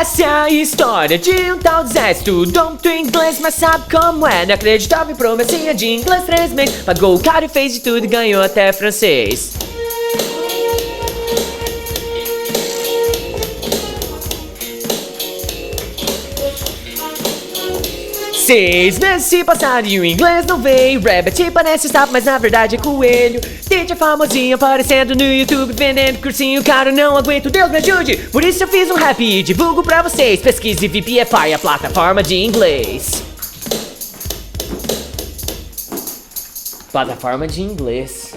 Essa é a história de um tal Zé. Estudou muito inglês, mas sabe como é Inacreditável promessinha de inglês três meses Pagou caro e fez de tudo e ganhou até francês Seis meses se passaram e o inglês não veio. Rabbit parece sapo, mas na verdade é coelho. Teacher famosinho aparecendo no YouTube Vendendo cursinho. Caro, não aguento, Deus me ajude. Por isso eu fiz um rap e divulgo pra vocês. Pesquise VPFI, a plataforma de inglês. Plataforma de inglês